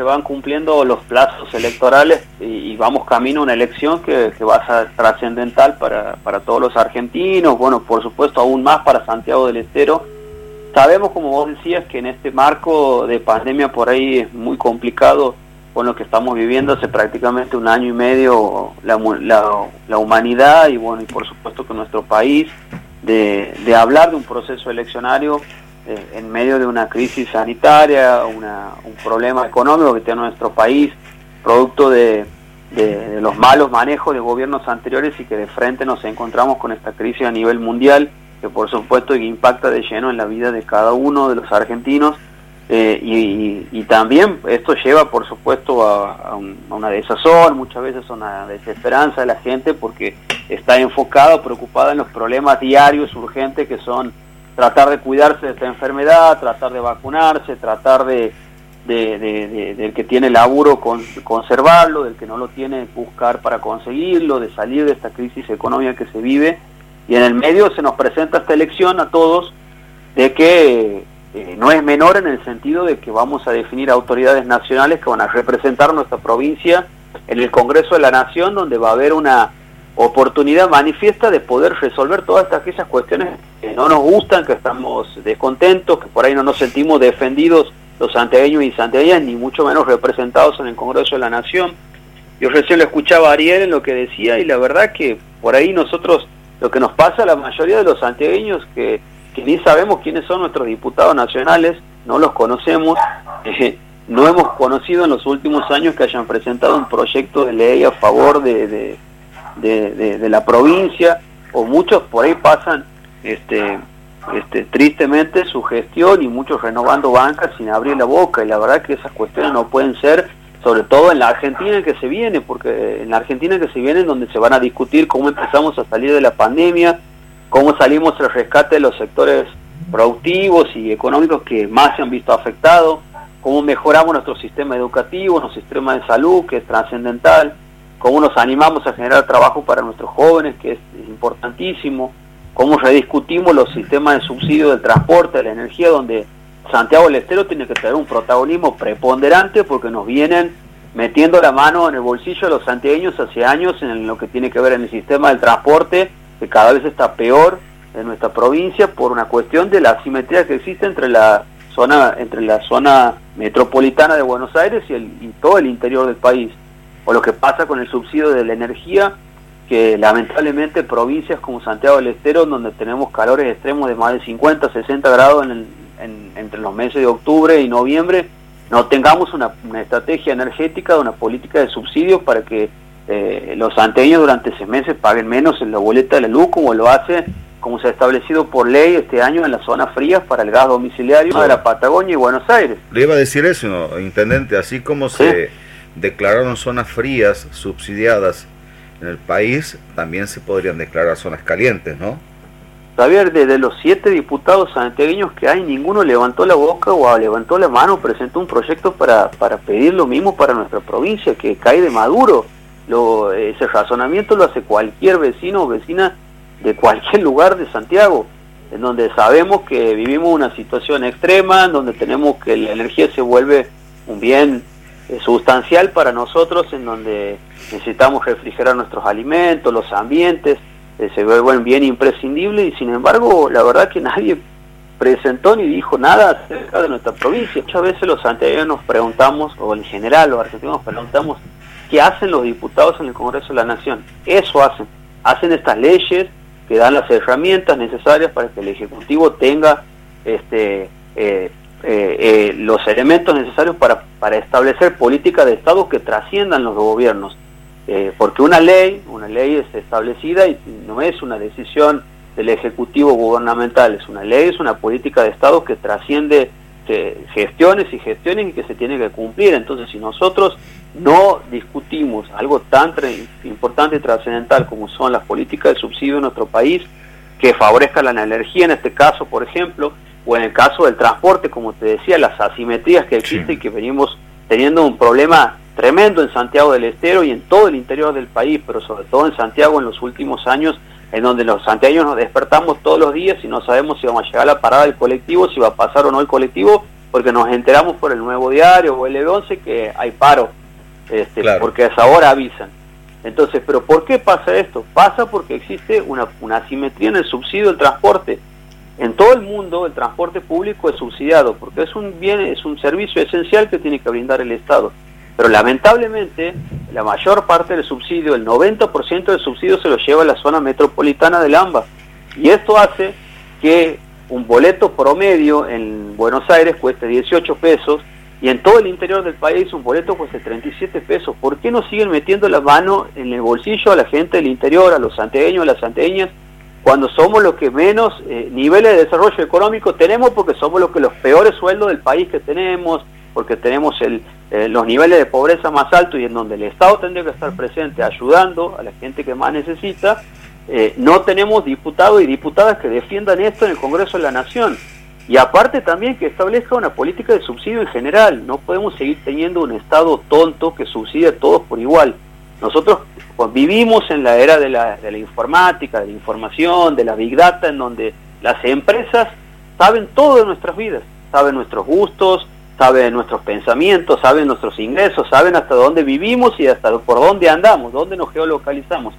se van cumpliendo los plazos electorales y, vamos camino a una elección que, va a ser trascendental para, para todos los argentinos, bueno, por supuesto aún más para Santiago del Estero. Sabemos, como vos decías, que en este marco de pandemia por ahí es muy complicado con lo que estamos viviendo hace prácticamente un año y medio la, la, humanidad y bueno, y por supuesto que nuestro país, de, de hablar de un proceso eleccionario eh, en medio de una crisis sanitaria, un problema económico que tiene nuestro país, producto de, los malos manejos de gobiernos anteriores y que de frente nos encontramos con esta crisis a nivel mundial, que por supuesto impacta de lleno en la vida de cada uno de los argentinos. Eh, y, también esto lleva, por supuesto, a, una desazón, muchas veces a una desesperanza de la gente porque está enfocada, preocupada en los problemas diarios, urgentes, que son tratar de cuidarse de esta enfermedad, tratar de vacunarse, tratar de, del que tiene laburo con, conservarlo, del que no lo tiene buscar para conseguirlo, de salir de esta crisis económica que se vive. Y en el medio se nos presenta esta elección a todos de que eh, no es menor en el sentido de que vamos a definir autoridades nacionales que van a representar nuestra provincia en el Congreso de la Nación, donde va a haber una oportunidad manifiesta de poder resolver todas aquellas cuestiones que no nos gustan, que estamos descontentos, que por ahí no nos sentimos defendidos los santiagueños y santiagueñas, ni mucho menos representados en el Congreso de la Nación. Yo recién lo escuchaba a Ariel en lo que decía y la verdad que por ahí nosotros, lo que nos pasa a la mayoría de los santiagueños, que, que ni sabemos quiénes son nuestros diputados nacionales, no los conocemos, eh, no hemos conocido en los últimos años que hayan presentado un proyecto de ley a favor de de, la provincia, o muchos por ahí pasan este, este, tristemente su gestión y muchos renovando bancas sin abrir la boca, y la verdad que esas cuestiones no pueden ser, sobre todo en la Argentina que se viene, porque en la Argentina que se viene es donde se van a discutir cómo empezamos a salir de la pandemia, cómo salimos el rescate de los sectores productivos y económicos que más se han visto afectados, cómo mejoramos nuestro sistema educativo, nuestro sistema de salud, que es trascendental, cómo nos animamos a generar trabajo para nuestros jóvenes, que es, importantísimo, cómo rediscutimos los sistemas de subsidio del transporte, de la energía, donde Santiago del Estero tiene que tener un protagonismo preponderante porque nos vienen metiendo la mano en el bolsillo de los santiagueños hace años en lo que tiene que ver en el sistema del transporte, que cada vez está peor en nuestra provincia por una cuestión de la asimetría que existe entre la zona entre la zona metropolitana de Buenos Aires y, el, y todo el interior del país. O lo que pasa con el subsidio de la energía, que lamentablemente provincias como Santiago del Estero, donde tenemos calores extremos de más de 50, 60 grados entre los meses de octubre y noviembre, no tengamos una, estrategia energética, una política de subsidios para que eh, los santeños durante ese meses paguen menos en la boleta de la luz, como lo hace, como se ha establecido por ley este año en las zonas frías para el gas domiciliario de la Patagonia y Buenos Aires. Le iba a decir eso, intendente, así como se declararon zonas frías subsidiadas en el país, también se podrían declarar zonas calientes, ¿no? Javier, de, los siete diputados santiagueños que hay, ninguno levantó la boca o levantó la mano, presentó un proyecto para, para pedir lo mismo para nuestra provincia, que cae de Maduro. Lo, ese razonamiento lo hace cualquier vecino o vecina de cualquier lugar de Santiago, en donde sabemos que vivimos una situación extrema, en donde tenemos que la energía se vuelve un bien sustancial para nosotros en donde necesitamos refrigerar nuestros alimentos, los ambientes, eh, se vuelven bien imprescindible y sin embargo la verdad que nadie presentó ni dijo nada acerca de nuestra provincia. Muchas veces los santiagueños nos preguntamos, o en general los argentinos nos preguntamos, ¿qué hacen los diputados en el Congreso de la Nación? Eso hacen, hacen estas leyes que dan las herramientas necesarias para que el Ejecutivo tenga este, eh, eh, eh, los elementos necesarios para, para establecer políticas de Estado que trasciendan los gobiernos. Eh, porque una ley, una ley es establecida y no es una decisión del Ejecutivo gubernamental, es una ley, es una política de Estado que trasciende gestiones y gestiones y que se tiene que cumplir. Entonces, si nosotros no discutimos algo tan importante y trascendental como son las políticas de subsidio en nuestro país, que favorezcan la energía en este caso, por ejemplo, o en el caso del transporte, como te decía, las asimetrías que existen y que venimos teniendo un problema tremendo en Santiago del Estero y en todo el interior del país, pero sobre todo en Santiago en los últimos años, en donde los santiagueños nos despertamos todos los días y no sabemos si vamos a llegar a la parada del colectivo, si va a pasar o no el colectivo, porque nos enteramos por el nuevo diario o el E11 que hay paro, este, porque a esa hora avisan. Entonces, ¿pero por qué pasa esto? Pasa porque existe una, una asimetría en el subsidio del transporte. En todo el mundo el transporte público es subsidiado porque es un bien, es un servicio esencial que tiene que brindar el Estado. Pero lamentablemente la mayor parte del subsidio, el 90% del subsidio se lo lleva a la zona metropolitana del AMBA. Y esto hace que un boleto promedio en Buenos Aires cueste 18 pesos y en todo el interior del país un boleto cueste 37 pesos. ¿Por qué no siguen metiendo la mano en el bolsillo a la gente del interior, a los santeños, a las santeñas, cuando somos los que menos eh, niveles de desarrollo económico tenemos porque somos los que los peores sueldos del país que tenemos, porque tenemos el, eh, los niveles de pobreza más altos y en donde el Estado tendría que estar presente ayudando a la gente que más necesita, eh, no tenemos diputados y diputadas que defiendan esto en el Congreso de la Nación. Y aparte también que establezca una política de subsidio en general. No podemos seguir teniendo un Estado tonto que subsidia a todos por igual. Nosotros pues, vivimos en la era de la, de la informática, de la información, de la big data, en donde las empresas saben todo de nuestras vidas, saben nuestros gustos, saben nuestros pensamientos, saben nuestros ingresos, saben hasta dónde vivimos y hasta por dónde andamos, dónde nos geolocalizamos.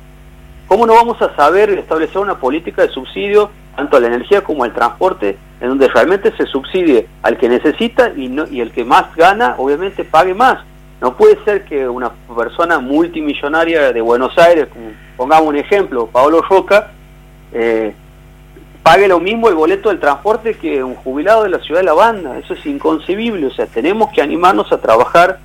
¿Cómo no vamos a saber establecer una política de subsidio tanto a la energía como al transporte, en donde realmente se subsidie al que necesita y, no, y el que más gana, obviamente, pague más? No puede ser que una persona multimillonaria de Buenos Aires, como pongamos un ejemplo, Pablo Roca, eh, pague lo mismo el boleto del transporte que un jubilado de la ciudad de La Banda. Eso es inconcebible. O sea, tenemos que animarnos a trabajar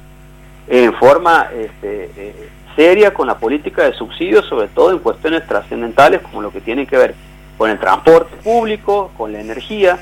en forma este, eh, seria con la política de subsidios, sobre todo en cuestiones trascendentales como lo que tiene que ver con el transporte público, con la energía,